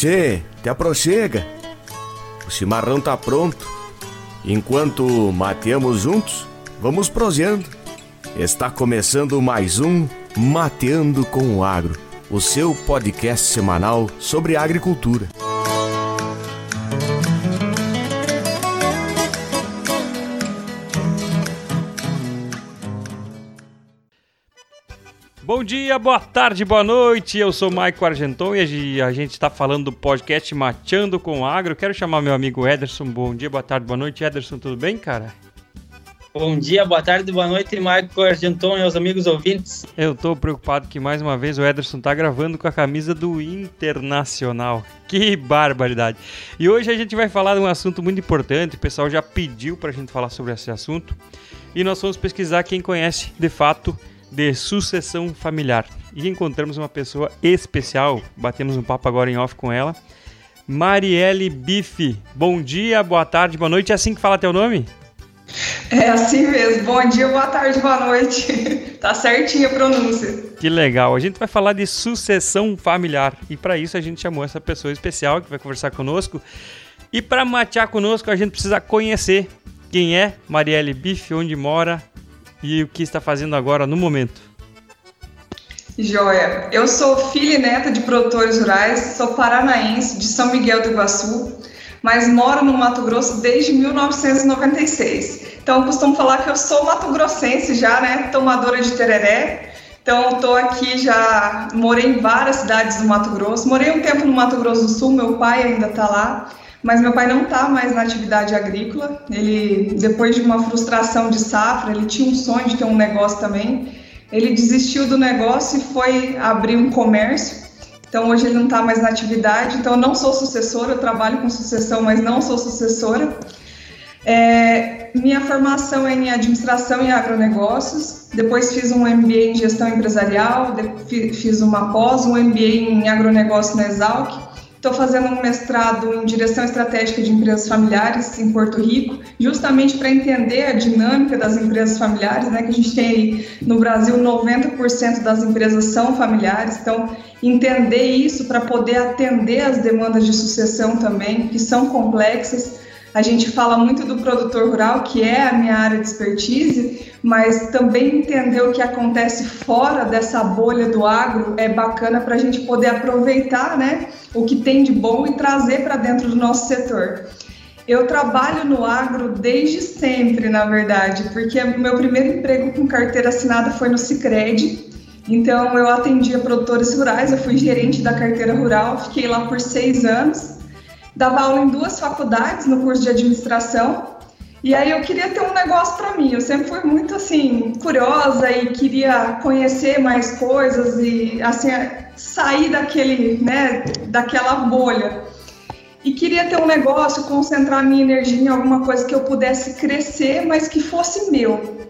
Tchê, te aproxega. O chimarrão tá pronto. Enquanto mateamos juntos, vamos proseando. Está começando mais um Mateando com o Agro, o seu podcast semanal sobre agricultura. Bom dia, boa tarde, boa noite. Eu sou Maico Argenton e a gente está falando do podcast Mateando com o Agro. Quero chamar meu amigo Ederson. Bom dia, boa tarde, boa noite. Ederson, tudo bem, cara? Bom dia, boa tarde, boa noite, Maico Argenton e aos amigos ouvintes. Eu tô preocupado que mais uma vez o Ederson tá gravando com a camisa do Internacional. Que barbaridade. E hoje a gente vai falar de um assunto muito importante, o pessoal já pediu pra gente falar sobre esse assunto. E nós vamos pesquisar quem conhece de fato de sucessão familiar. E encontramos uma pessoa especial, batemos um papo agora em off com ela. Marielle Bife. Bom dia, boa tarde, boa noite. É assim que fala teu nome? É assim mesmo. Bom dia, boa tarde, boa noite. tá certinha a pronúncia. Que legal. A gente vai falar de sucessão familiar. E para isso a gente chamou essa pessoa especial que vai conversar conosco. E para matear conosco, a gente precisa conhecer quem é Marielle Bife, onde mora, e o que está fazendo agora no momento. Joia, eu sou filha e neta de produtores rurais, sou paranaense de São Miguel do Iguaçu, mas moro no Mato Grosso desde 1996. Então eu costumo falar que eu sou mato-grossense já, né? Tomadora de tereré. Então estou aqui já, morei em várias cidades do Mato Grosso. Morei um tempo no Mato Grosso do Sul, meu pai ainda está lá. Mas meu pai não está mais na atividade agrícola. Ele, depois de uma frustração de safra, ele tinha um sonho de ter um negócio também. Ele desistiu do negócio e foi abrir um comércio. Então hoje ele não está mais na atividade. Então eu não sou sucessora, eu trabalho com sucessão, mas não sou sucessora. É, minha formação é em administração e agronegócios. Depois fiz um MBA em gestão empresarial, fiz uma pós, um MBA em agronegócio na Exalc Estou fazendo um mestrado em direção estratégica de empresas familiares em Porto Rico, justamente para entender a dinâmica das empresas familiares, né? Que a gente tem aí no Brasil 90% das empresas são familiares, então entender isso para poder atender as demandas de sucessão também, que são complexas. A gente fala muito do produtor rural, que é a minha área de expertise, mas também entender o que acontece fora dessa bolha do agro é bacana para a gente poder aproveitar né, o que tem de bom e trazer para dentro do nosso setor. Eu trabalho no agro desde sempre, na verdade, porque meu primeiro emprego com carteira assinada foi no Cicred. Então, eu atendia produtores rurais, eu fui gerente da carteira rural, fiquei lá por seis anos dava aula em duas faculdades no curso de administração. E aí eu queria ter um negócio para mim. Eu sempre fui muito assim curiosa e queria conhecer mais coisas e assim sair daquele, né, daquela bolha. E queria ter um negócio, concentrar minha energia em alguma coisa que eu pudesse crescer, mas que fosse meu.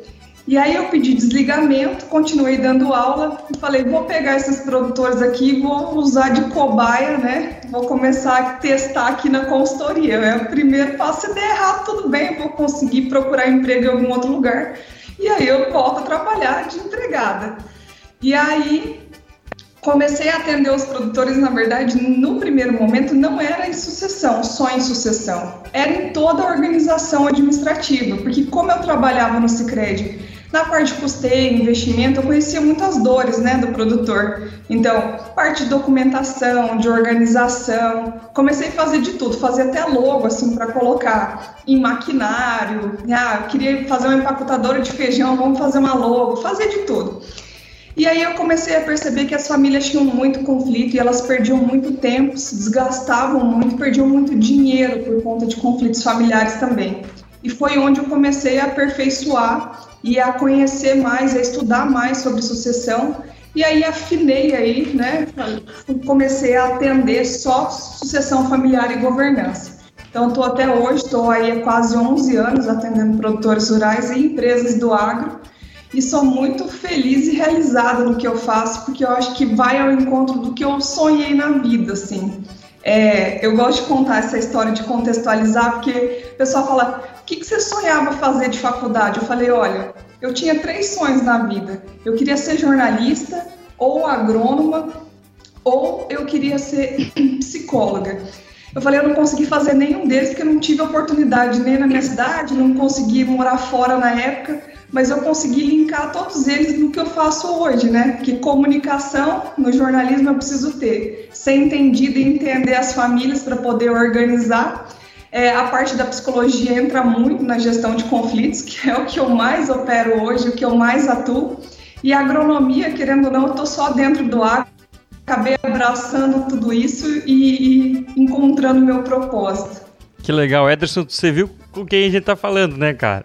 E aí eu pedi desligamento, continuei dando aula e falei, vou pegar esses produtores aqui, vou usar de cobaia, né? Vou começar a testar aqui na consultoria. É o primeiro passo, se der errado, tudo bem, vou conseguir procurar emprego em algum outro lugar. E aí eu volto a trabalhar de empregada. E aí comecei a atender os produtores, na verdade, no primeiro momento não era em sucessão, só em sucessão. Era em toda a organização administrativa, porque como eu trabalhava no Sicredi na parte de custeio, investimento, eu conhecia muitas dores né, do produtor. Então, parte de documentação, de organização, comecei a fazer de tudo, fazer até logo assim para colocar em maquinário. Ah, queria fazer uma empacotadora de feijão, vamos fazer uma logo, fazer de tudo. E aí eu comecei a perceber que as famílias tinham muito conflito e elas perdiam muito tempo, se desgastavam muito, perdiam muito dinheiro por conta de conflitos familiares também. E foi onde eu comecei a aperfeiçoar e a conhecer mais, a estudar mais sobre sucessão. E aí afinei aí, né? Comecei a atender só sucessão familiar e governança. Então estou até hoje, estou aí há quase 11 anos atendendo produtores rurais e empresas do agro e sou muito feliz e realizada no que eu faço, porque eu acho que vai ao encontro do que eu sonhei na vida, assim. É, eu gosto de contar essa história, de contextualizar, porque o pessoal fala: o que, que você sonhava fazer de faculdade? Eu falei: olha, eu tinha três sonhos na vida. Eu queria ser jornalista, ou agrônoma, ou eu queria ser psicóloga. Eu falei, eu não consegui fazer nenhum deles porque eu não tive oportunidade nem na minha cidade, não consegui morar fora na época, mas eu consegui linkar todos eles no que eu faço hoje, né? Que comunicação no jornalismo eu preciso ter, ser entendido e entender as famílias para poder organizar. É, a parte da psicologia entra muito na gestão de conflitos, que é o que eu mais opero hoje, o que eu mais atuo. E a agronomia, querendo ou não, eu estou só dentro do agro, acabei abraçando tudo isso e, e encontrando meu propósito. Que legal, Ederson, você viu com quem a gente tá falando, né, cara?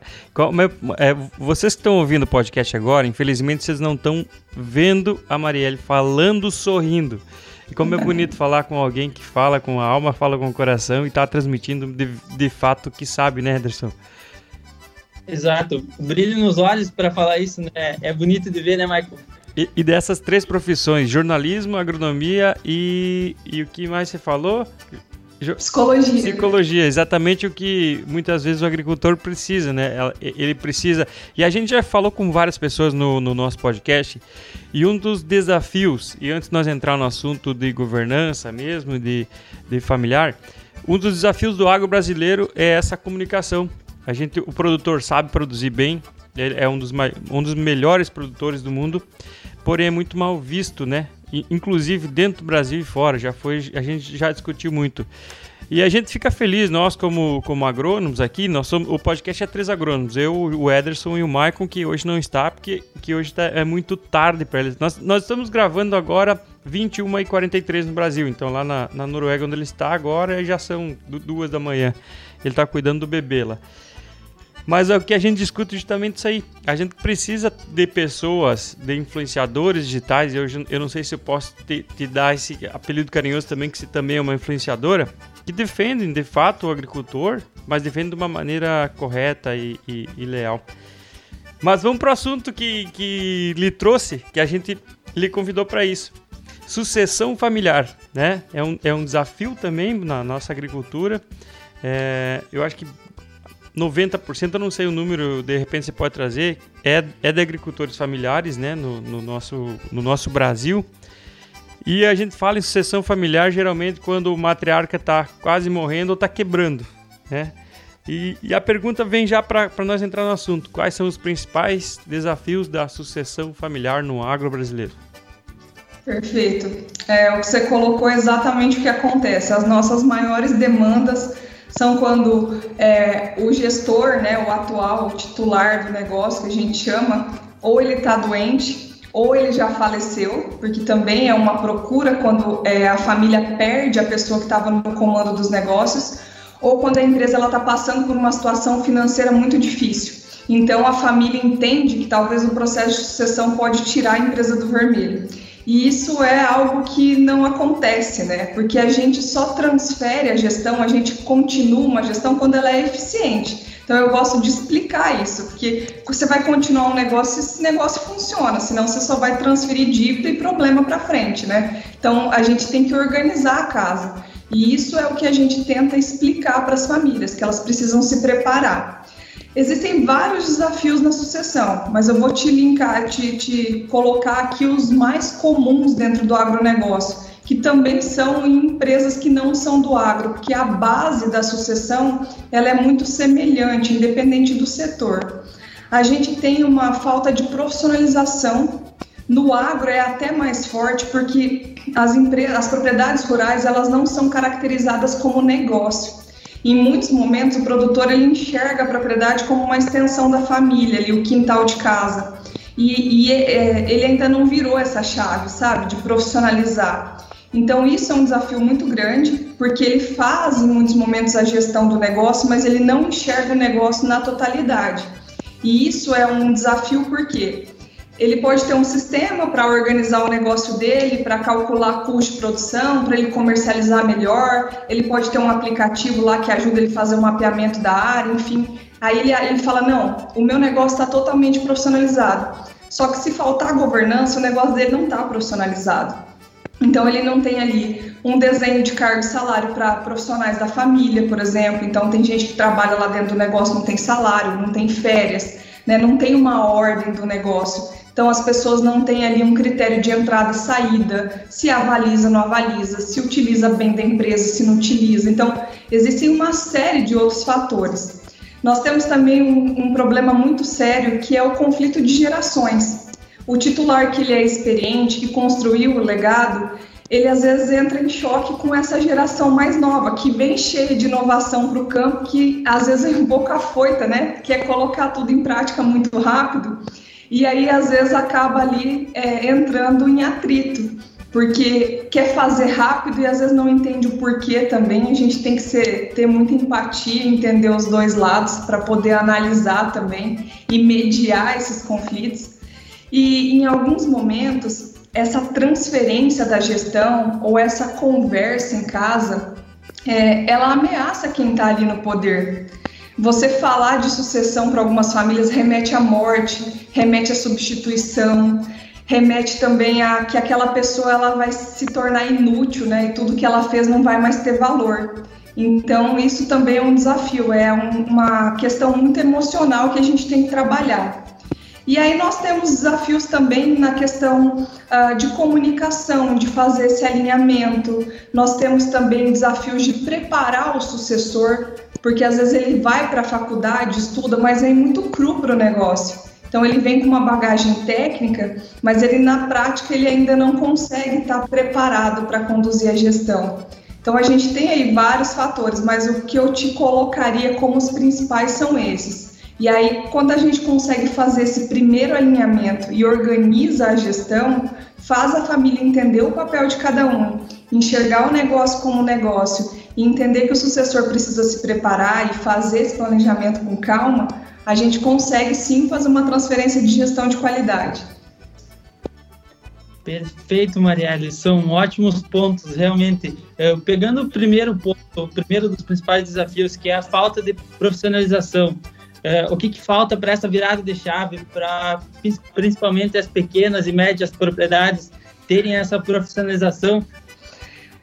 É, vocês que estão ouvindo o podcast agora, infelizmente vocês não estão vendo a Marielle falando, sorrindo. E como é bonito falar com alguém que fala com a alma, fala com o coração e tá transmitindo de, de fato o que sabe, né, Ederson? Exato. Brilho nos olhos para falar isso, né? É bonito de ver, né, Michael? E, e, dessas três profissões, jornalismo, agronomia e, e o que mais você falou? Psicologia. Psicologia, exatamente o que muitas vezes o agricultor precisa, né? Ele precisa. E a gente já falou com várias pessoas no, no nosso podcast, e um dos desafios, e antes de nós entrar no assunto de governança mesmo, de, de familiar, um dos desafios do agro brasileiro é essa comunicação. A gente, o produtor sabe produzir bem, ele é um dos, um dos melhores produtores do mundo, porém é muito mal visto, né? Inclusive dentro do Brasil e fora, já foi, a gente já discutiu muito. E a gente fica feliz, nós como, como agrônomos aqui, nós somos, o podcast é três agrônomos, eu, o Ederson e o Maicon, que hoje não está, porque que hoje tá, é muito tarde para eles. Nós, nós estamos gravando agora 21h43 no Brasil, então lá na, na Noruega, onde ele está agora, já são duas da manhã. Ele está cuidando do bebê lá. Mas é o que a gente discute justamente isso aí. A gente precisa de pessoas, de influenciadores digitais. Eu, eu não sei se eu posso te, te dar esse apelido carinhoso também, que você também é uma influenciadora, que defendem de fato o agricultor, mas defendem de uma maneira correta e, e, e leal. Mas vamos para o assunto que, que lhe trouxe, que a gente lhe convidou para isso. Sucessão familiar, né? É um, é um desafio também na nossa agricultura. É, eu acho que 90%, eu não sei o número, de repente você pode trazer, é, é de agricultores familiares, né, no, no, nosso, no nosso Brasil. E a gente fala em sucessão familiar geralmente quando o matriarca está quase morrendo ou está quebrando, né? E, e, a pergunta vem já para nós entrar no assunto. Quais são os principais desafios da sucessão familiar no agro brasileiro? Perfeito. É, o que você colocou é exatamente o que acontece. As nossas maiores demandas são quando é, o gestor, né, o atual o titular do negócio, que a gente chama, ou ele está doente, ou ele já faleceu, porque também é uma procura quando é, a família perde a pessoa que estava no comando dos negócios, ou quando a empresa está passando por uma situação financeira muito difícil. Então a família entende que talvez o processo de sucessão pode tirar a empresa do vermelho. E isso é algo que não acontece, né? Porque a gente só transfere a gestão, a gente continua uma gestão quando ela é eficiente. Então eu gosto de explicar isso, porque você vai continuar um negócio se esse negócio funciona, senão você só vai transferir dívida e problema para frente, né? Então a gente tem que organizar a casa. E isso é o que a gente tenta explicar para as famílias, que elas precisam se preparar. Existem vários desafios na sucessão, mas eu vou te linkar, te, te colocar aqui os mais comuns dentro do agronegócio, que também são em empresas que não são do agro, porque a base da sucessão ela é muito semelhante, independente do setor. A gente tem uma falta de profissionalização no agro é até mais forte porque as empresas, as propriedades rurais elas não são caracterizadas como negócio. Em muitos momentos, o produtor ele enxerga a propriedade como uma extensão da família, ali, o quintal de casa. E, e é, ele ainda não virou essa chave, sabe, de profissionalizar. Então, isso é um desafio muito grande, porque ele faz, em muitos momentos, a gestão do negócio, mas ele não enxerga o negócio na totalidade. E isso é um desafio porque ele pode ter um sistema para organizar o negócio dele, para calcular custo de produção, para ele comercializar melhor. Ele pode ter um aplicativo lá que ajuda ele a fazer o um mapeamento da área, enfim. Aí ele, ele fala: não, o meu negócio está totalmente profissionalizado. Só que se faltar governança, o negócio dele não está profissionalizado. Então ele não tem ali um desenho de cargo e salário para profissionais da família, por exemplo. Então tem gente que trabalha lá dentro do negócio, não tem salário, não tem férias, né? não tem uma ordem do negócio Então as pessoas não têm ali um critério de entrada e saída, se avaliza, não avaliza, se utiliza bem da empresa, se não utiliza. Então existem uma série de outros fatores. Nós temos também um, um problema muito sério que é o conflito de gerações. O titular que ele é experiente, que construiu o legado, ele às vezes entra em choque com essa geração mais nova, que vem cheia de inovação para o campo, que às vezes é um pouco afoita, né? Quer colocar tudo em prática muito rápido e aí às vezes acaba ali é, entrando em atrito, porque quer fazer rápido e às vezes não entende o porquê também. A gente tem que ser, ter muita empatia, entender os dois lados para poder analisar também e mediar esses conflitos. E em alguns momentos, essa transferência da gestão ou essa conversa em casa, é, ela ameaça quem está ali no poder. Você falar de sucessão para algumas famílias remete à morte, remete à substituição, remete também a que aquela pessoa ela vai se tornar inútil, né? E tudo que ela fez não vai mais ter valor. Então, isso também é um desafio, é um, uma questão muito emocional que a gente tem que trabalhar. E aí nós temos desafios também na questão uh, de comunicação, de fazer esse alinhamento. Nós temos também desafios de preparar o sucessor porque às vezes ele vai para a faculdade, estuda, mas é muito cru para o negócio. Então ele vem com uma bagagem técnica, mas ele na prática ele ainda não consegue estar preparado para conduzir a gestão. Então a gente tem aí vários fatores, mas o que eu te colocaria como os principais são esses. E aí, quando a gente consegue fazer esse primeiro alinhamento e organiza a gestão, faz a família entender o papel de cada um, enxergar o negócio como negócio e entender que o sucessor precisa se preparar e fazer esse planejamento com calma, a gente consegue sim fazer uma transferência de gestão de qualidade. Perfeito, Marielle. São ótimos pontos, realmente. É, pegando o primeiro ponto, o primeiro dos principais desafios, que é a falta de profissionalização. É, o que, que falta para essa virada de chave, para principalmente as pequenas e médias propriedades terem essa profissionalização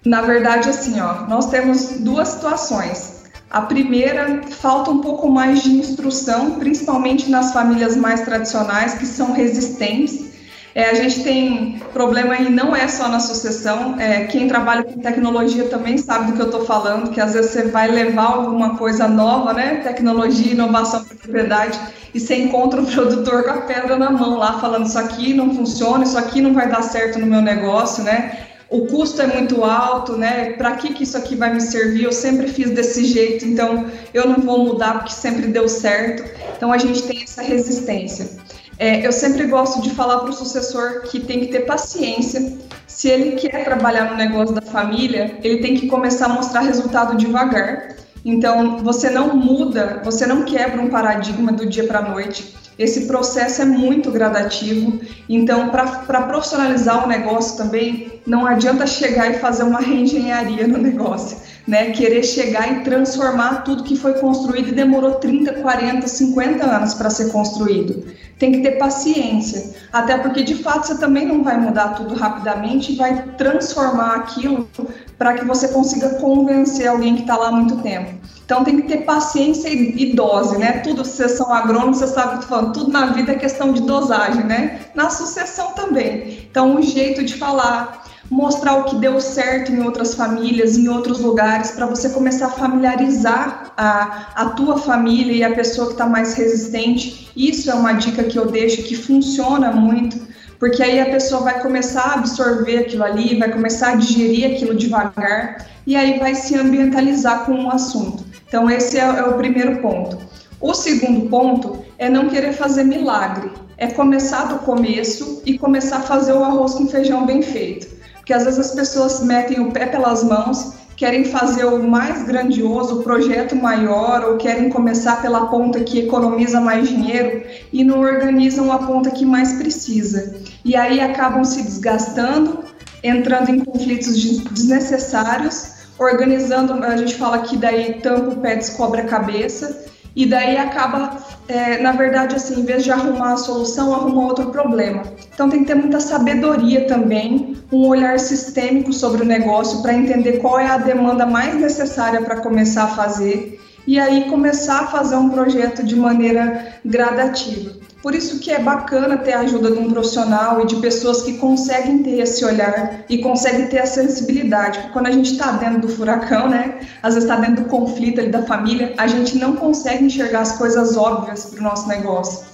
na verdade, assim, ó, nós temos duas situações. A primeira, falta um pouco mais de instrução, principalmente nas famílias mais tradicionais, que são resistentes. É, a gente tem problema aí, não é só na sucessão, é, quem trabalha com tecnologia também sabe do que eu estou falando, que às vezes você vai levar alguma coisa nova, né, tecnologia, inovação propriedade, e você encontra o produtor com a pedra na mão lá, falando isso aqui não funciona, isso aqui não vai dar certo no meu negócio, né, o custo é muito alto, né? Para que, que isso aqui vai me servir? Eu sempre fiz desse jeito, então eu não vou mudar porque sempre deu certo. Então a gente tem essa resistência. É, eu sempre gosto de falar para o sucessor que tem que ter paciência. Se ele quer trabalhar no negócio da família, ele tem que começar a mostrar resultado devagar. Então, você não muda, você não quebra um paradigma do dia para a noite. Esse processo é muito gradativo, então, para profissionalizar o negócio também, não adianta chegar e fazer uma reengenharia no negócio, né? Querer chegar e transformar tudo que foi construído e demorou 30, 40, 50 anos para ser construído. Tem que ter paciência, até porque de fato você também não vai mudar tudo rapidamente vai transformar aquilo para que você consiga convencer alguém que está lá há muito tempo. Então tem que ter paciência e dose, né? Tudo, vocês são agrônomos, você sabe o que eu falando, tudo na vida é questão de dosagem, né? Na sucessão também. Então o jeito de falar, mostrar o que deu certo em outras famílias, em outros lugares, para você começar a familiarizar a, a tua família e a pessoa que está mais resistente. Isso é uma dica que eu deixo que funciona muito, porque aí a pessoa vai começar a absorver aquilo ali, vai começar a digerir aquilo devagar e aí vai se ambientalizar com o assunto. Então, esse é, é o primeiro ponto. O segundo ponto é não querer fazer milagre, é começar do começo e começar a fazer o arroz com feijão bem feito. Porque às vezes as pessoas metem o pé pelas mãos, querem fazer o mais grandioso, o projeto maior, ou querem começar pela ponta que economiza mais dinheiro e não organizam a ponta que mais precisa. E aí acabam se desgastando, entrando em conflitos desnecessários organizando, a gente fala que daí tampa o pé, descobre a cabeça, e daí acaba, é, na verdade, assim, em vez de arrumar a solução, arruma outro problema. Então tem que ter muita sabedoria também, um olhar sistêmico sobre o negócio para entender qual é a demanda mais necessária para começar a fazer e aí começar a fazer um projeto de maneira gradativa. Por isso que é bacana ter a ajuda de um profissional e de pessoas que conseguem ter esse olhar e conseguem ter a sensibilidade. Porque quando a gente está dentro do furacão, né? Às vezes está dentro do conflito ali da família, a gente não consegue enxergar as coisas óbvias para o nosso negócio.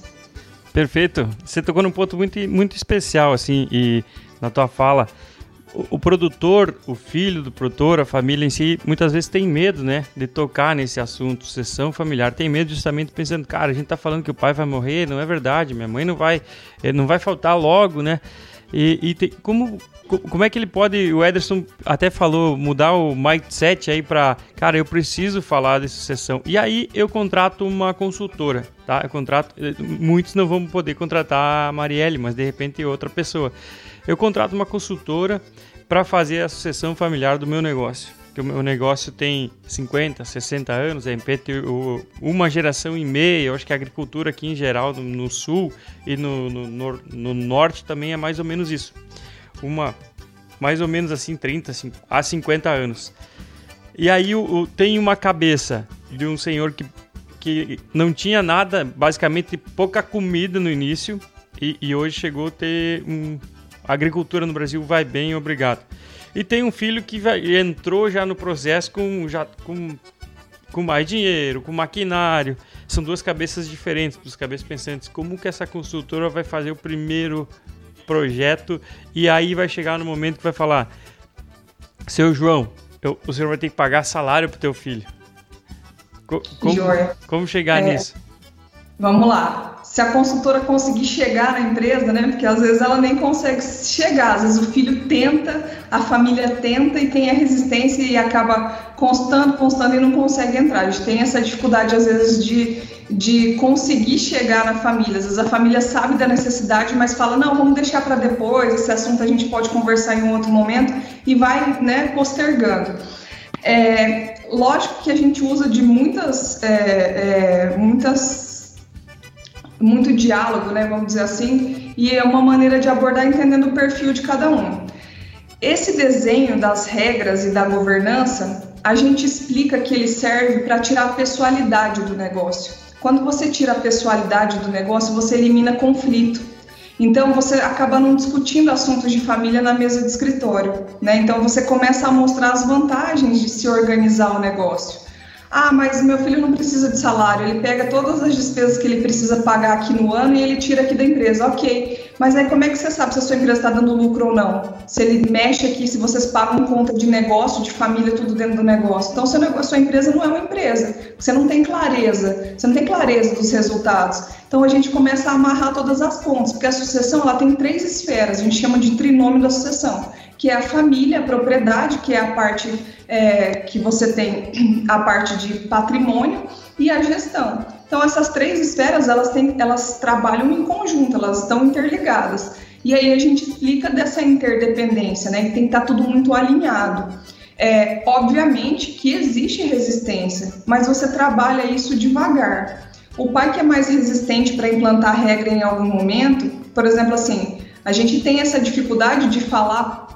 Perfeito. Você tocou num ponto muito, muito especial, assim, e na tua fala o, produtor, o filho do produtor, a família em si, muitas vezes tem medo, né, de tocar nesse assunto, sucessão familiar. Tem medo justamente pensando, cara, a gente tá falando que o pai vai morrer, não é verdade, minha mãe não vai, eh, não vai faltar logo, né? E, e tem, como, como é que ele pode, o Ederson até falou, mudar o mindset aí para, cara, eu preciso falar de sucessão. E aí eu contrato uma consultora, tá? Eu contrato, eh, muitos não vão poder contratar a Marielle, mas de repente outra pessoa eu contrato uma consultora para fazer a sucessão familiar do meu negócio. Que o meu negócio tem 50, 60 anos, é uma geração e meia. Eu acho que a agricultura aqui em geral, no, sul e no, no, no, norte também é mais ou menos isso. Uma, mais ou menos assim, 30 a 50 anos. E aí o, o, tem uma cabeça de um senhor que, que não tinha nada, basicamente pouca comida no início, e, e hoje chegou a ter um, a agricultura no Brasil vai bem, obrigado. E tem um filho que vai, entrou já no processo com, já, com, com mais dinheiro, com maquinário. São duas cabeças diferentes, duas cabeças pensantes. Como que essa consultora vai fazer o primeiro projeto e aí vai chegar no momento que vai falar: Seu João, eu, o senhor vai ter que pagar salário pro teu filho. Co como, como chegar é, nisso? Vamos lá se a consultora conseguir chegar na empresa, né? Porque às vezes ela nem consegue chegar, às vezes o filho tenta, a família tenta e tem a resistência e acaba constando, constando e não consegue entrar. A gente tem essa dificuldade às vezes de, de conseguir chegar na família. Às vezes a família sabe da necessidade, mas fala: não, vamos deixar para depois, esse assunto a gente pode conversar em um outro momento e vai né, postergando. É, lógico que a gente usa de muitas, é, é, muitas muito diálogo, né, vamos dizer assim, e é uma maneira de abordar entendendo o perfil de cada um. Esse desenho das regras e da governança, a gente explica que ele serve para tirar a pessoalidade do negócio. Quando você tira a pessoalidade do negócio, você elimina conflito. Então você acaba não discutindo assuntos de família na mesa de escritório, né? Então você começa a mostrar as vantagens de se organizar o negócio. Ah, mas meu filho não precisa de salário, ele pega todas as despesas que ele precisa pagar aqui no ano e ele tira aqui da empresa. Ok, mas aí como é que você sabe se a sua empresa está dando lucro ou não? Se ele mexe aqui, se vocês pagam conta de negócio, de família, tudo dentro do negócio. Então, seu negócio, sua empresa não é uma empresa. Você não tem clareza, você não tem clareza dos resultados. Então, a gente começa a amarrar todas as pontas, porque a sucessão ela tem três esferas, a gente chama de trinômio da sucessão, que é a família, a propriedade, que é a parte é, que você tem a parte de patrimônio e a gestão. Então essas três esferas elas têm, elas trabalham em conjunto, elas estão interligadas. E aí a gente explica dessa interdependência, né? Que tem que estar tudo muito alinhado. É, obviamente que existe resistência, mas você trabalha isso devagar. O pai que é mais resistente para implantar regra em algum momento, por exemplo, assim, a gente tem essa dificuldade de falar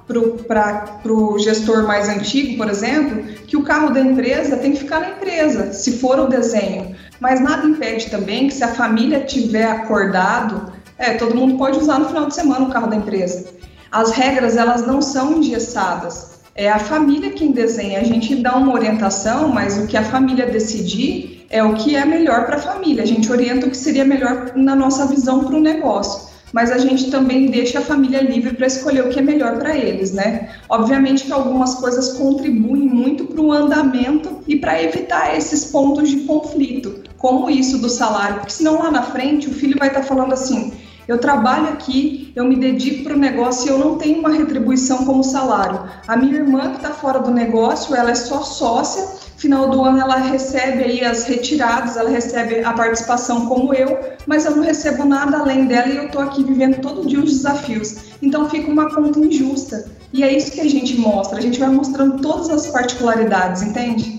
para o gestor mais antigo, por exemplo, que o carro da empresa tem que ficar na empresa, se for o desenho. Mas nada impede também que se a família tiver acordado, é, todo mundo pode usar no final de semana o carro da empresa. As regras elas não são engessadas. É a família quem desenha. A gente dá uma orientação, mas o que a família decidir é o que é melhor para a família. A gente orienta o que seria melhor na nossa visão para o negócio mas a gente também deixa a família livre para escolher o que é melhor para eles, né? Obviamente que algumas coisas contribuem muito para o andamento e para evitar esses pontos de conflito, como isso do salário, porque senão lá na frente o filho vai estar tá falando assim: eu trabalho aqui, eu me dedico para o negócio e eu não tenho uma retribuição como salário. A minha irmã que está fora do negócio, ela é só sócia final do ano ela recebe aí as retiradas, ela recebe a participação como eu, mas eu não recebo nada além dela e eu estou aqui vivendo todo dia os desafios. Então fica uma conta injusta. E é isso que a gente mostra, a gente vai mostrando todas as particularidades, entende?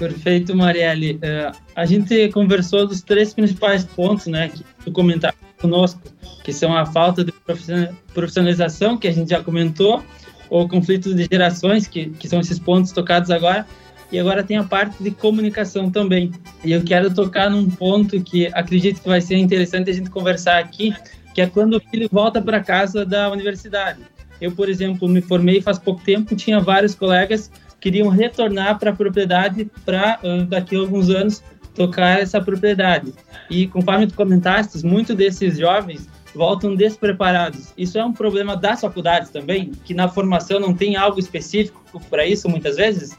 Perfeito, Marielle. Uh, a gente conversou dos três principais pontos, né, que tu comentaste conosco, que são a falta de profissionalização, que a gente já comentou, ou conflitos de gerações, que, que são esses pontos tocados agora, e agora tem a parte de comunicação também. E eu quero tocar num ponto que acredito que vai ser interessante a gente conversar aqui, que é quando o filho volta para casa da universidade. Eu, por exemplo, me formei faz pouco tempo, tinha vários colegas queriam retornar para a propriedade para daqui a alguns anos tocar essa propriedade. E conforme tu comentaste, muitos desses jovens voltam despreparados. Isso é um problema das faculdades também, que na formação não tem algo específico para isso muitas vezes?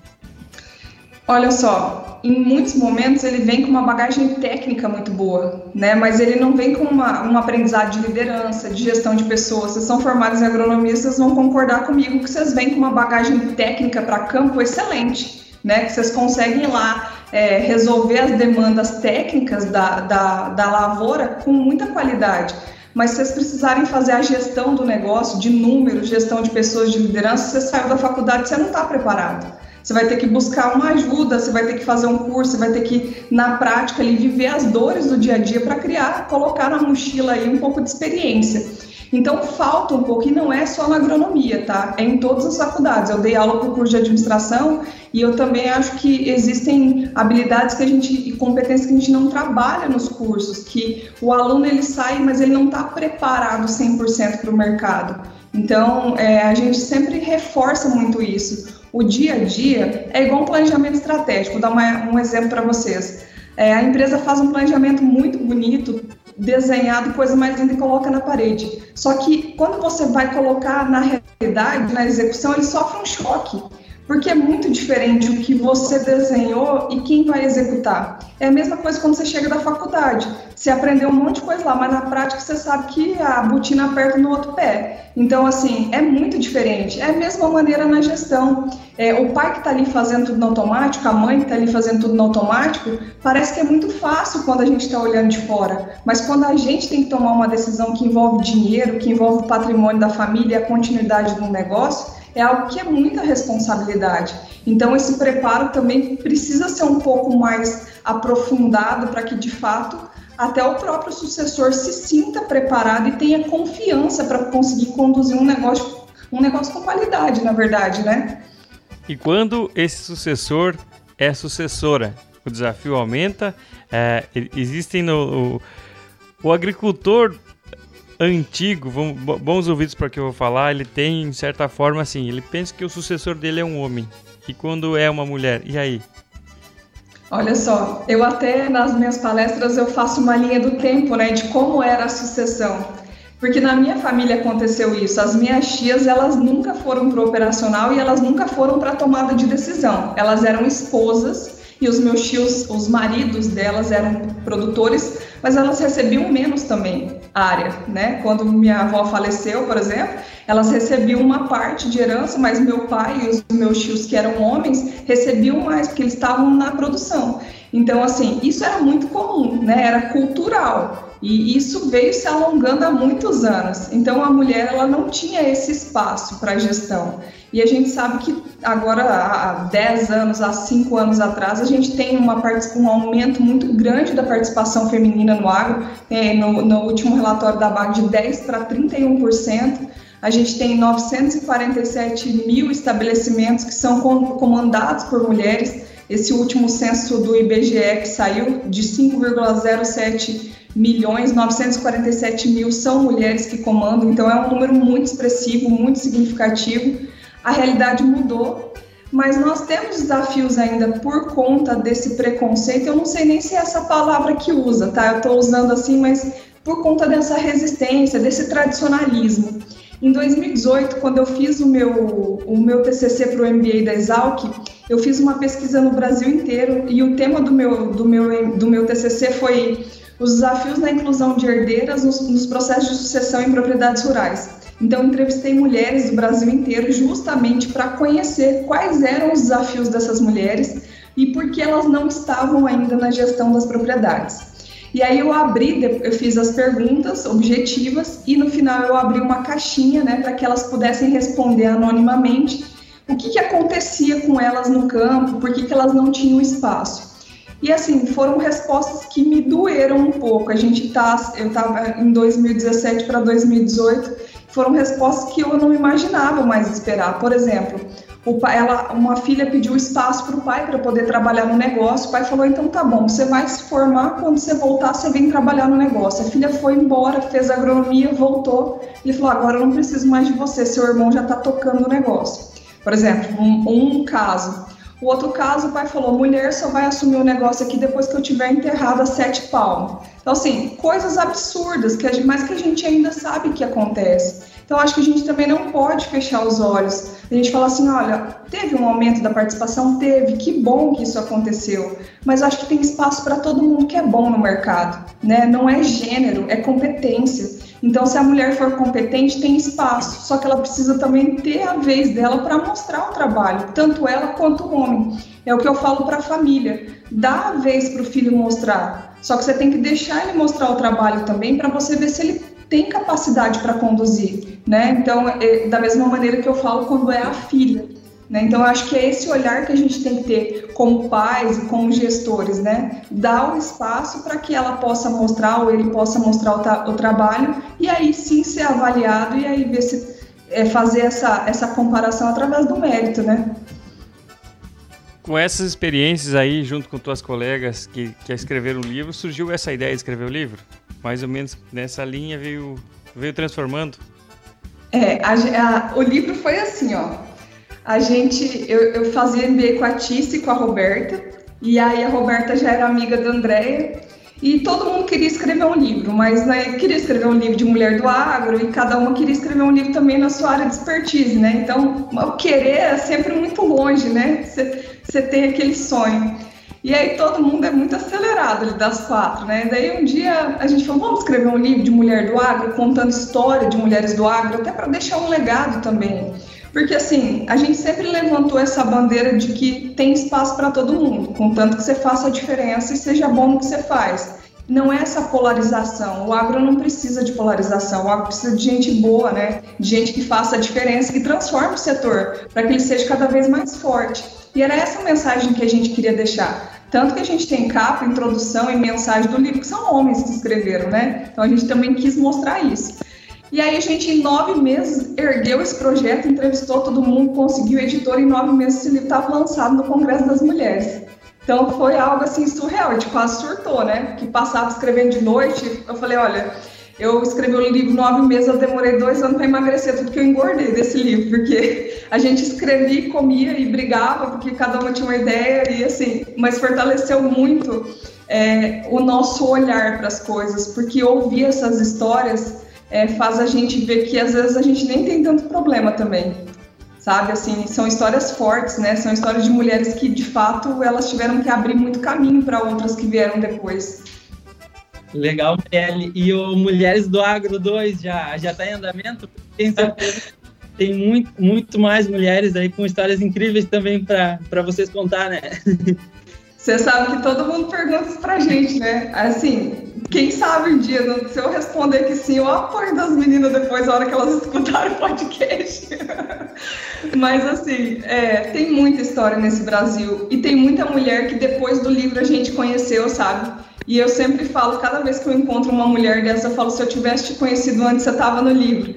Olha só, em muitos momentos ele vem com uma bagagem técnica muito boa, né? Mas ele não vem com uma, um aprendizado de liderança, de gestão de pessoas. Vocês são formados em agronomia, vocês vão concordar comigo que vocês vêm com uma bagagem técnica para campo excelente, né? Que vocês conseguem lá é, resolver as demandas técnicas da, da, da lavoura com muita qualidade. Mas se vocês precisarem fazer a gestão do negócio, de números, gestão de pessoas, de liderança, você saiu da faculdade, você não está preparado. Você vai ter que buscar uma ajuda, você vai ter que fazer um curso, você vai ter que, na prática, ali, viver as dores do dia a dia para criar, colocar na mochila aí um pouco de experiência. Então falta um pouco, e não é só na agronomia, tá? É em todas as faculdades. Eu dei aula para o curso de administração e eu também acho que existem habilidades que a gente e competências que a gente não trabalha nos cursos, que o aluno ele sai, mas ele não está preparado 100% para o mercado. Então, é, a gente sempre reforça muito isso. O dia a dia é igual um planejamento estratégico. Vou dar uma, um exemplo para vocês. É, a empresa faz um planejamento muito bonito, desenhado, coisa mais linda e coloca na parede. Só que quando você vai colocar na realidade, na execução, ele sofre um choque porque é muito diferente o que você desenhou e quem vai executar. É a mesma coisa quando você chega da faculdade. Você aprendeu um monte de coisa lá, mas na prática você sabe que a botina aperta no outro pé. Então, assim, é muito diferente. É a mesma maneira na gestão. É, o pai que está ali fazendo tudo no automático, a mãe que está ali fazendo tudo no automático, parece que é muito fácil quando a gente está olhando de fora. Mas quando a gente tem que tomar uma decisão que envolve dinheiro, que envolve o patrimônio da família a continuidade do negócio, é algo que é muita responsabilidade. Então, esse preparo também precisa ser um pouco mais aprofundado para que, de fato, até o próprio sucessor se sinta preparado e tenha confiança para conseguir conduzir um negócio, um negócio com qualidade, na verdade, né? E quando esse sucessor é sucessora, o desafio aumenta. É, existem no o, o agricultor antigo, bons ouvidos para o que eu vou falar, ele tem, de certa forma, assim, ele pensa que o sucessor dele é um homem. E quando é uma mulher, e aí? Olha só, eu até nas minhas palestras eu faço uma linha do tempo, né, de como era a sucessão. Porque na minha família aconteceu isso. As minhas tias, elas nunca foram para o operacional e elas nunca foram para a tomada de decisão. Elas eram esposas e os meus tios, os maridos delas eram produtores, mas elas recebiam menos também área, né? Quando minha avó faleceu, por exemplo, elas recebiam uma parte de herança, mas meu pai e os meus tios que eram homens recebiam mais porque eles estavam na produção. Então, assim, isso era muito comum, né? Era cultural. E isso veio se alongando há muitos anos. Então, a mulher ela não tinha esse espaço para gestão. E a gente sabe que agora, há 10 anos, há 5 anos atrás, a gente tem uma, um aumento muito grande da participação feminina no agro. É, no, no último relatório da BAG, de 10% para 31%. A gente tem 947 mil estabelecimentos que são comandados por mulheres esse último censo do IBGE que saiu de 5,07 milhões, 947 mil são mulheres que comandam, então é um número muito expressivo, muito significativo. A realidade mudou, mas nós temos desafios ainda por conta desse preconceito. Eu não sei nem se é essa palavra que usa, tá? Eu estou usando assim, mas por conta dessa resistência, desse tradicionalismo. Em 2018, quando eu fiz o meu, o meu TCC para o MBA da Exalc, eu fiz uma pesquisa no Brasil inteiro e o tema do meu, do meu, do meu TCC foi os desafios na inclusão de herdeiras nos, nos processos de sucessão em propriedades rurais. Então, entrevistei mulheres do Brasil inteiro justamente para conhecer quais eram os desafios dessas mulheres e por que elas não estavam ainda na gestão das propriedades. E aí eu abri, eu fiz as perguntas objetivas e no final eu abri uma caixinha, né, para que elas pudessem responder anonimamente o que, que acontecia com elas no campo, por que, que elas não tinham espaço. E assim, foram respostas que me doeram um pouco. A gente tá, eu estava em 2017 para 2018, foram respostas que eu não imaginava mais esperar. Por exemplo, pai, ela, uma filha pediu espaço para o pai para poder trabalhar no negócio. O pai falou: então tá bom, você vai se formar, quando você voltar, você vem trabalhar no negócio. A filha foi embora, fez agronomia, voltou. Ele falou: agora eu não preciso mais de você, seu irmão já está tocando o negócio. Por exemplo, um, um caso. O outro caso, o pai falou: mulher só vai assumir o negócio aqui depois que eu tiver enterrado a sete palmos. Então, assim, coisas absurdas, que a gente, mas que a gente ainda sabe que acontece. Então, acho que a gente também não pode fechar os olhos. A gente fala assim: olha, teve um aumento da participação? Teve, que bom que isso aconteceu. Mas acho que tem espaço para todo mundo que é bom no mercado. Né? Não é gênero, é competência. Então, se a mulher for competente, tem espaço, só que ela precisa também ter a vez dela para mostrar o trabalho, tanto ela quanto o homem. É o que eu falo para a família: dá a vez para o filho mostrar, só que você tem que deixar ele mostrar o trabalho também para você ver se ele tem capacidade para conduzir, né? Então, é, da mesma maneira que eu falo quando é a filha. Né? Então, eu acho que é esse olhar que a gente tem que ter como pais e como gestores, né? Dar o espaço para que ela possa mostrar ou ele possa mostrar o, tra o, trabalho e aí sim ser avaliado e aí ver se é, fazer essa, essa comparação através do mérito, né? Com essas experiências aí, junto com tuas colegas que, que escreveram o livro, surgiu essa ideia de escrever o livro? Mais ou menos nessa linha veio, veio transformando? É, a, a, o livro foi assim, ó a gente, eu, eu fazia MBA com a Tice e com a Roberta, e aí a Roberta já era amiga da Andréia, e todo mundo queria escrever um livro, mas né, queria escrever um livro de mulher do agro e cada uma queria escrever um livro também na sua área de expertise, né? Então, o querer é sempre muito longe, né? Você tem aquele sonho. E aí todo mundo é muito acelerado ali das quatro, né? Daí um dia a gente falou, vamos escrever um livro de mulher do agro, contando história de mulheres do agro, até para deixar um legado também. Porque assim, a gente sempre levantou essa bandeira de que tem espaço para todo mundo, contanto que você faça a diferença e seja bom no que você faz. Não é essa polarização. O agro não precisa de polarização. O agro precisa de gente boa, né? De gente que faça a diferença, que transforme o setor para que ele seja cada vez mais forte. E era essa mensagem que a gente queria deixar. Tanto que a gente tem capa, introdução e mensagem do livro, que são homens que escreveram, né? Então a gente também quis mostrar isso. E aí a gente, em nove meses, ergueu esse projeto, entrevistou todo mundo, conseguiu editor, em nove meses esse livro estava lançado no Congresso das Mulheres. Então foi algo assim surreal, a gente quase surtou, né? Que passava escrevendo de noite, eu falei, olha, eu escrevi o livro nove meses, eu demorei dois anos para emagrecer tudo que eu engordei desse livro, porque a gente escrevia, comia e brigava, porque cada uma tinha uma ideia e assim, mas fortaleceu muito é, o nosso olhar para as coisas, porque ouvir essas histórias é, faz a gente ver que às vezes a gente nem tem tanto problema também. Sabe, assim, são histórias fortes, né? São histórias de mulheres que, de fato, elas tiveram que abrir muito caminho para outras que vieram depois. Legal, Marielle. E o Mulheres do Agro 2 já já está em andamento? Tem certeza tem muito, muito mais mulheres aí com histórias incríveis também para vocês contar, né? Você sabe que todo mundo pergunta isso pra gente, né? Assim, quem sabe um dia, se eu responder que sim, eu apoio das meninas depois, na hora que elas escutarem o podcast. Mas, assim, é, tem muita história nesse Brasil. E tem muita mulher que depois do livro a gente conheceu, sabe? E eu sempre falo, cada vez que eu encontro uma mulher dessa, eu falo, se eu tivesse te conhecido antes, você estava no livro.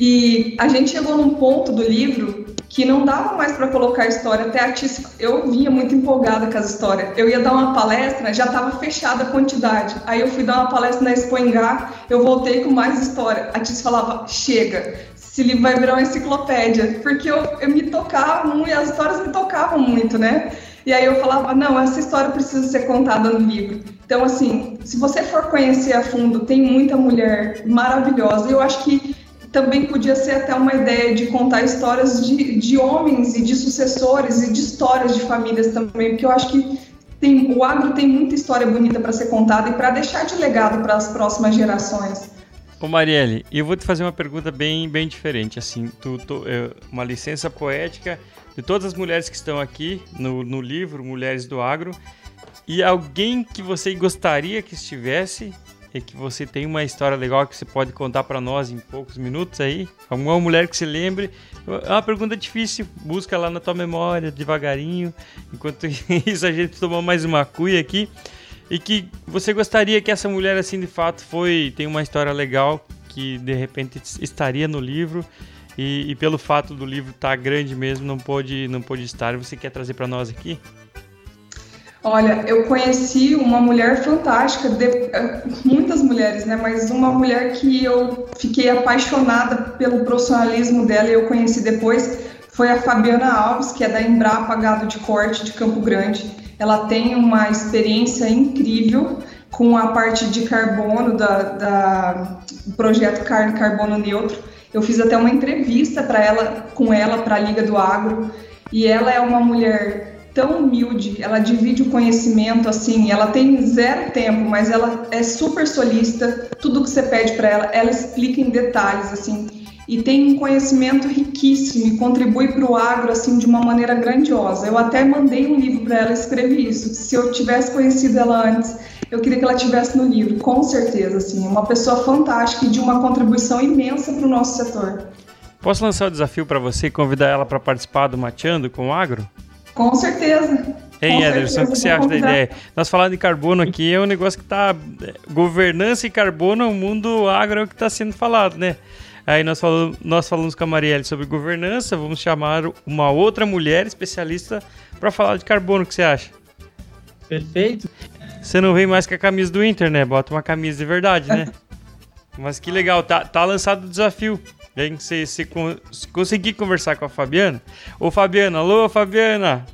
E a gente chegou num ponto do livro que não dava mais para colocar a história. Até a Tice, eu vinha muito empolgada com as histórias. Eu ia dar uma palestra, já estava fechada a quantidade. Aí eu fui dar uma palestra na Expo Engá, eu voltei com mais história. A Tice falava, chega, esse livro vai virar uma enciclopédia. Porque eu, eu me tocava muito, as histórias me tocavam muito, né? E aí eu falava, não, essa história precisa ser contada no livro. Então, assim, se você for conhecer a fundo, tem muita mulher maravilhosa. Eu acho que também podia ser até uma ideia de contar histórias de, de homens e de sucessores e de histórias de famílias também, porque eu acho que tem, o agro tem muita história bonita para ser contada e para deixar de legado para as próximas gerações. Ô Marielle, eu vou te fazer uma pergunta bem, bem diferente, assim, tu, tu, uma licença poética de todas as mulheres que estão aqui no, no livro Mulheres do Agro e alguém que você gostaria que estivesse e que você tem uma história legal que você pode contar para nós em poucos minutos aí? Alguma mulher que se lembre? É uma pergunta difícil, busca lá na tua memória devagarinho. Enquanto isso, a gente tomou mais uma cuia aqui. E que você gostaria que essa mulher, assim, de fato, foi tem uma história legal que de repente estaria no livro E, e pelo fato do livro estar tá grande mesmo, não pôde, não pôde estar. Você quer trazer para nós aqui? Olha, eu conheci uma mulher fantástica, de, eh, muitas mulheres, né? Mas uma mulher que eu fiquei apaixonada pelo profissionalismo dela e eu conheci depois foi a Fabiana Alves, que é da Embrapa Gado de Corte de Campo Grande. Ela tem uma experiência incrível com a parte de carbono da, da do projeto Carne Carbono Neutro. Eu fiz até uma entrevista para ela, com ela para a Liga do Agro, e ela é uma mulher tão humilde, ela divide o conhecimento assim, ela tem zero tempo, mas ela é super solista, tudo que você pede para ela, ela explica em detalhes assim, e tem um conhecimento riquíssimo e contribui para o agro assim de uma maneira grandiosa. Eu até mandei um livro para ela, escrevi isso. Se eu tivesse conhecido ela antes, eu queria que ela tivesse no livro, com certeza assim, uma pessoa fantástica e de uma contribuição imensa para o nosso setor. Posso lançar o desafio para você e convidar ela para participar do Mateando com o Agro? Com certeza. Hein, Ederson, o que você acha da ideia? Nós falando de carbono aqui é um negócio que está Governança e carbono, o mundo agro é o que está sendo falado, né? Aí nós falamos, nós falamos com a Marielle sobre governança, vamos chamar uma outra mulher especialista para falar de carbono, o que você acha? Perfeito. Você não vem mais com a camisa do Inter, né? Bota uma camisa de verdade, né? Mas que legal, tá, tá lançado o desafio. Hein? Se, se, se conseguir conversar com a Fabiana. Ô Fabiana, alô Fabiana!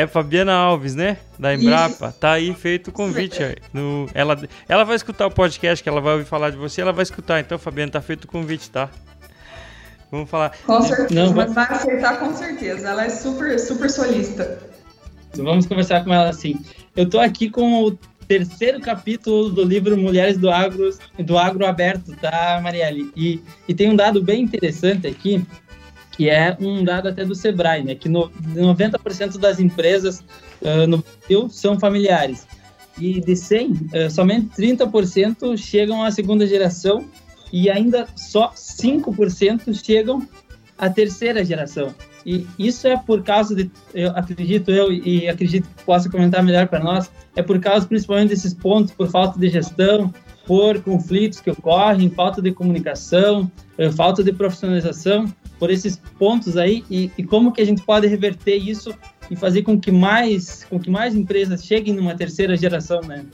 É Fabiana Alves, né? Da Embrapa. Isso. Tá aí feito o convite. No, ela, ela vai escutar o podcast, que ela vai ouvir falar de você, ela vai escutar. Então, Fabiana, tá feito o convite, tá? Vamos falar. Com certeza, Não, mas vai aceitar com certeza. Ela é super, super solista. Vamos conversar com ela assim. Eu tô aqui com o terceiro capítulo do livro Mulheres do Agro, do Agro Aberto, tá, Marielle? E, e tem um dado bem interessante aqui, que é um dado até do Sebrae, né? Que no, 90% das empresas uh, no Brasil são familiares. E de 100, uh, somente 30% chegam à segunda geração e ainda só 5% chegam à terceira geração. E isso é por causa de, eu acredito eu, e acredito que possa comentar melhor para nós, é por causa principalmente desses pontos, por falta de gestão, por conflitos que ocorrem, falta de comunicação, eh, falta de profissionalização, por esses pontos aí, e, e como que a gente pode reverter isso e fazer com que mais, com que mais empresas cheguem numa terceira geração, né?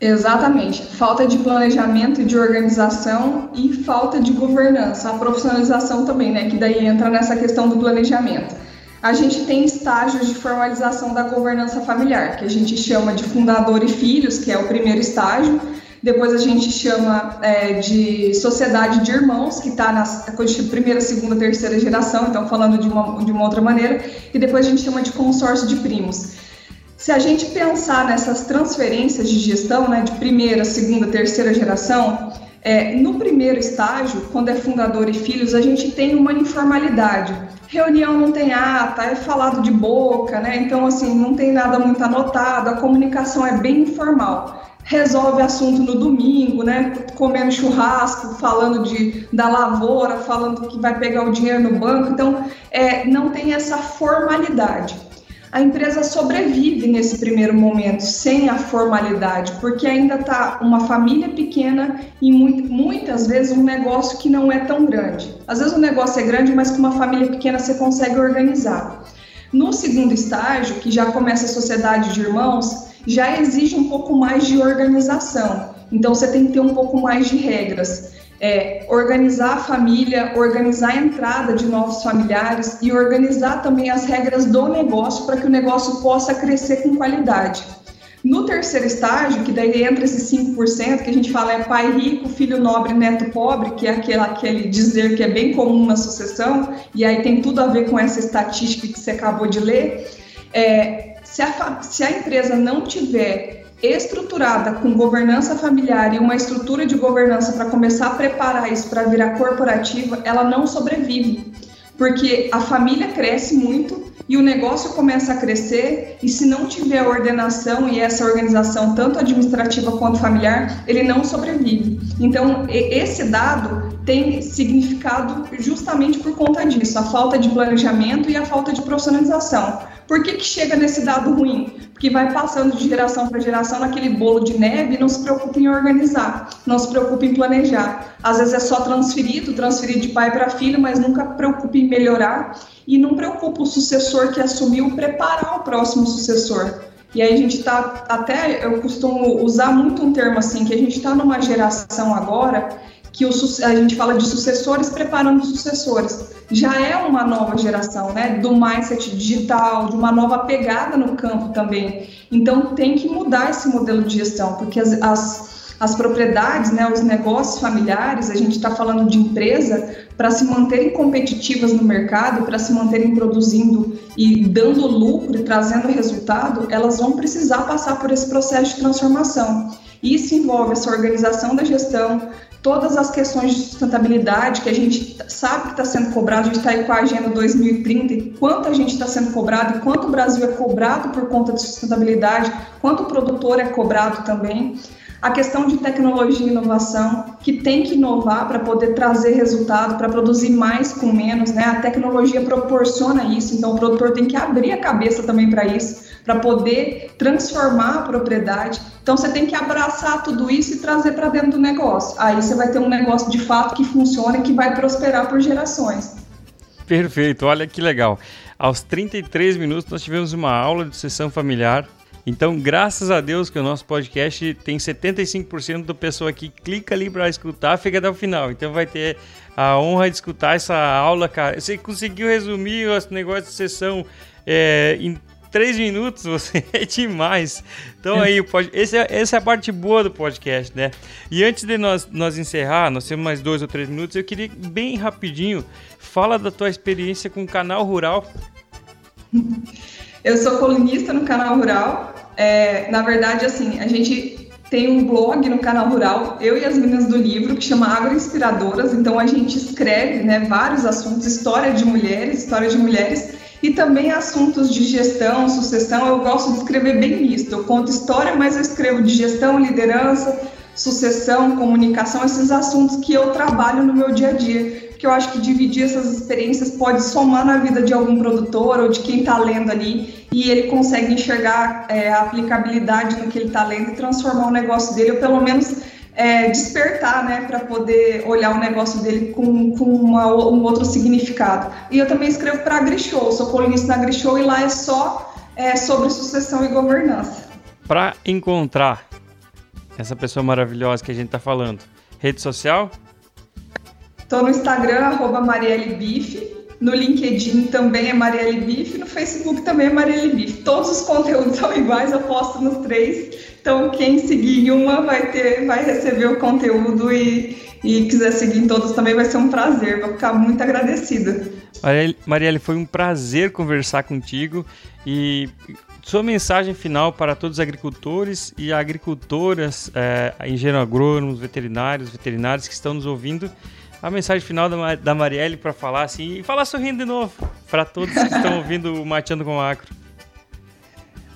Exatamente. Falta de planejamento e de organização e falta de governança. A profissionalização também, né? Que daí entra nessa questão do planejamento. A gente tem estágios de formalização da governança familiar, que a gente chama de fundador e filhos, que é o primeiro estágio. Depois a gente chama é, de sociedade de irmãos, que está na primeira, segunda, terceira geração, então falando de uma, de uma outra maneira. E depois a gente chama de consórcio de primos. Se a gente pensar nessas transferências de gestão, né, de primeira, segunda, terceira geração, é, no primeiro estágio, quando é fundador e filhos, a gente tem uma informalidade. Reunião não tem ata, é falado de boca, né? Então, assim, não tem nada muito anotado, a comunicação é bem informal. Resolve assunto no domingo, né? Comendo churrasco, falando de, da lavoura, falando que vai pegar o dinheiro no banco. Então, é, não tem essa formalidade a empresa sobrevive nesse primeiro momento sem a formalidade, porque ainda está uma família pequena e muito, muitas vezes um negócio que não é tão grande. Às vezes o negócio é grande, mas com uma família pequena você consegue organizar. No segundo estágio, que já começa a sociedade de irmãos, já exige um pouco mais de organização. Então você tem que ter um pouco mais de regras é, organizar a família, organizar a entrada de novos familiares e organizar também as regras do negócio para que o negócio possa crescer com qualidade. No terceiro estágio, que daí entra esses 5%, que a gente fala é pai rico, filho nobre, neto pobre, que é aquele, aquele dizer que é bem comum na sucessão, e aí tem tudo a ver com essa estatística que você acabou de ler. É, se, a, se a empresa não tiver estruturada com governança familiar e uma estrutura de governança para começar a preparar isso para virar corporativa, ela não sobrevive. Porque a família cresce muito e o negócio começa a crescer, e se não tiver ordenação e essa organização, tanto administrativa quanto familiar, ele não sobrevive. Então, esse dado tem significado justamente por conta disso, a falta de planejamento e a falta de profissionalização Por que, que chega nesse dado ruim? Porque vai passando de geração para geração naquele bolo de neve e não se preocupa em organizar, não se preocupa em planejar. Às vezes é só transferido, transferido de pai para filho, mas nunca preocupa em melhorar e não preocupa o sucessor que assumiu preparar o próximo sucessor. E aí a gente está até eu costumo usar muito um termo assim que a gente está numa geração agora que o, a gente fala de sucessores preparando sucessores. Já é uma nova geração, né? Do mindset digital, de uma nova pegada no campo também. Então tem que mudar esse modelo de gestão, porque as, as as propriedades, né, os negócios familiares, a gente está falando de empresa, para se manterem competitivas no mercado, para se manterem produzindo e dando lucro e trazendo resultado, elas vão precisar passar por esse processo de transformação. Isso envolve essa organização da gestão, todas as questões de sustentabilidade que a gente sabe que está sendo cobrado, a gente está aí com a Agenda 2030, e quanto a gente está sendo cobrado, e quanto o Brasil é cobrado por conta de sustentabilidade, quanto o produtor é cobrado também. A questão de tecnologia e inovação, que tem que inovar para poder trazer resultado, para produzir mais com menos, né? A tecnologia proporciona isso, então o produtor tem que abrir a cabeça também para isso para poder transformar a propriedade. Então você tem que abraçar tudo isso e trazer para dentro do negócio. Aí você vai ter um negócio de fato que funciona e que vai prosperar por gerações. Perfeito, olha que legal. Aos 33 minutos nós tivemos uma aula de sessão familiar. Então, graças a Deus que o nosso podcast tem 75% do pessoal que clica ali para escutar, fica até o final. Então vai ter a honra de escutar essa aula, cara. Você conseguiu resumir os negócios de sessão é, em três minutos, você é demais. Então aí, pode, esse é, essa é a parte boa do podcast, né? E antes de nós, nós encerrar, nós temos mais dois ou três minutos, eu queria bem rapidinho, fala da tua experiência com o canal rural. Eu sou colunista no canal rural. É, na verdade, assim, a gente tem um blog no canal rural, eu e as meninas do livro, que chama Agro Inspiradoras. Então a gente escreve né, vários assuntos, história de mulheres, história de mulheres e também assuntos de gestão, sucessão, eu gosto de escrever bem misto. Eu conto história, mas eu escrevo de gestão, liderança, sucessão, comunicação, esses assuntos que eu trabalho no meu dia a dia. Porque eu acho que dividir essas experiências pode somar na vida de algum produtor ou de quem está lendo ali e ele consegue enxergar é, a aplicabilidade no que ele está lendo e transformar o negócio dele, ou pelo menos é, despertar, né, para poder olhar o negócio dele com, com uma, um outro significado. E eu também escrevo para a AgriShow, sou colunista na AgriShow e lá é só é, sobre sucessão e governança. Para encontrar essa pessoa maravilhosa que a gente está falando, rede social? Estou no Instagram, arroba Marielle Bife, no LinkedIn também é Marielle Bife, no Facebook também é Marielle Bife. Todos os conteúdos são iguais, eu posto nos três. Então, quem seguir uma vai ter, vai receber o conteúdo e, e quiser seguir em todos também vai ser um prazer. Vou ficar muito agradecida. Marielle, foi um prazer conversar contigo e sua mensagem final para todos os agricultores e agricultoras, é, engenheiros agrônomos, veterinários, veterinários que estão nos ouvindo. A mensagem final da, da Marielle para falar assim, e falar sorrindo de novo, para todos que estão ouvindo o Mateando com Acro.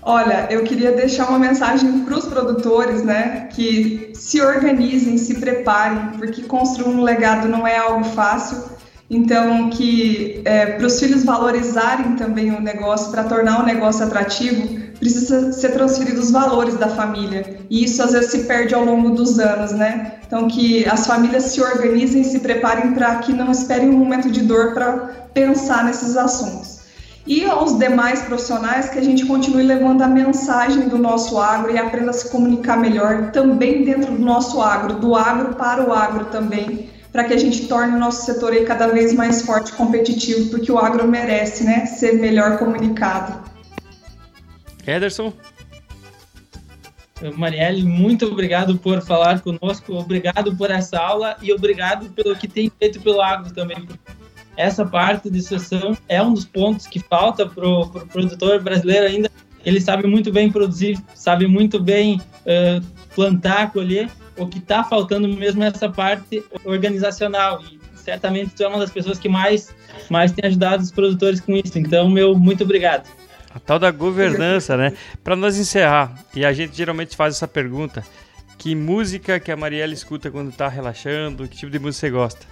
Olha, eu queria deixar uma mensagem para os produtores, né? Que se organizem, se preparem, porque construir um legado não é algo fácil. Então, que é, para os filhos valorizarem também o negócio, para tornar o negócio atrativo, precisa ser transferidos os valores da família. E isso às vezes se perde ao longo dos anos, né? Então, que as famílias se organizem, se preparem para que não esperem um momento de dor para pensar nesses assuntos e aos demais profissionais que a gente continue levando a mensagem do nosso agro e aprenda a se comunicar melhor também dentro do nosso agro, do agro para o agro também, para que a gente torne o nosso setor aí cada vez mais forte e competitivo, porque o agro merece, né, ser melhor comunicado. Ederson? Marielle, muito obrigado por falar conosco, obrigado por essa aula e obrigado pelo que tem feito pelo agro também, essa parte de sucessão é um dos pontos que falta para o pro produtor brasileiro ainda. Ele sabe muito bem produzir, sabe muito bem uh, plantar, colher. O que está faltando mesmo é essa parte organizacional. E certamente tu é uma das pessoas que mais, mais tem ajudado os produtores com isso. Então, meu muito obrigado. A tal da governança, né? Para nós encerrar, e a gente geralmente faz essa pergunta: que música que a Mariela escuta quando está relaxando? Que tipo de música você gosta?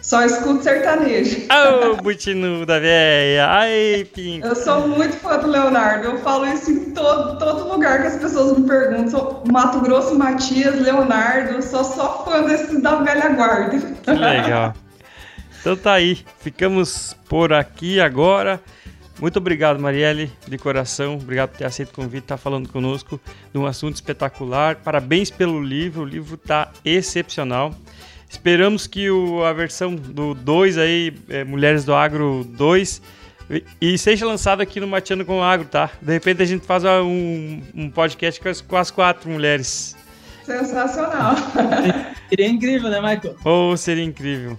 Só escuto sertanejo. Ô, oh, butinuda véia! Ai, Pim. Eu sou muito fã do Leonardo. Eu falo isso em todo, todo lugar que as pessoas me perguntam. Sou Mato Grosso, Matias, Leonardo. Sou só fã desse da velha guarda. Que legal. Então tá aí. Ficamos por aqui agora. Muito obrigado, Marielle, de coração. Obrigado por ter aceito o convite, estar tá falando conosco de um assunto espetacular. Parabéns pelo livro. O livro está excepcional. Esperamos que o, a versão do 2 aí, é, Mulheres do Agro 2, e, e seja lançado aqui no Mateando com o Agro, tá? De repente a gente faz um, um podcast com as, com as quatro mulheres. Sensacional. seria incrível, né, Michael? Oh, seria incrível.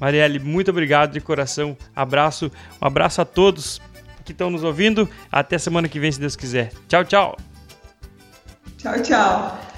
Marielle, muito obrigado de coração. Abraço, um abraço a todos que estão nos ouvindo. Até semana que vem, se Deus quiser. Tchau, tchau. Tchau, tchau.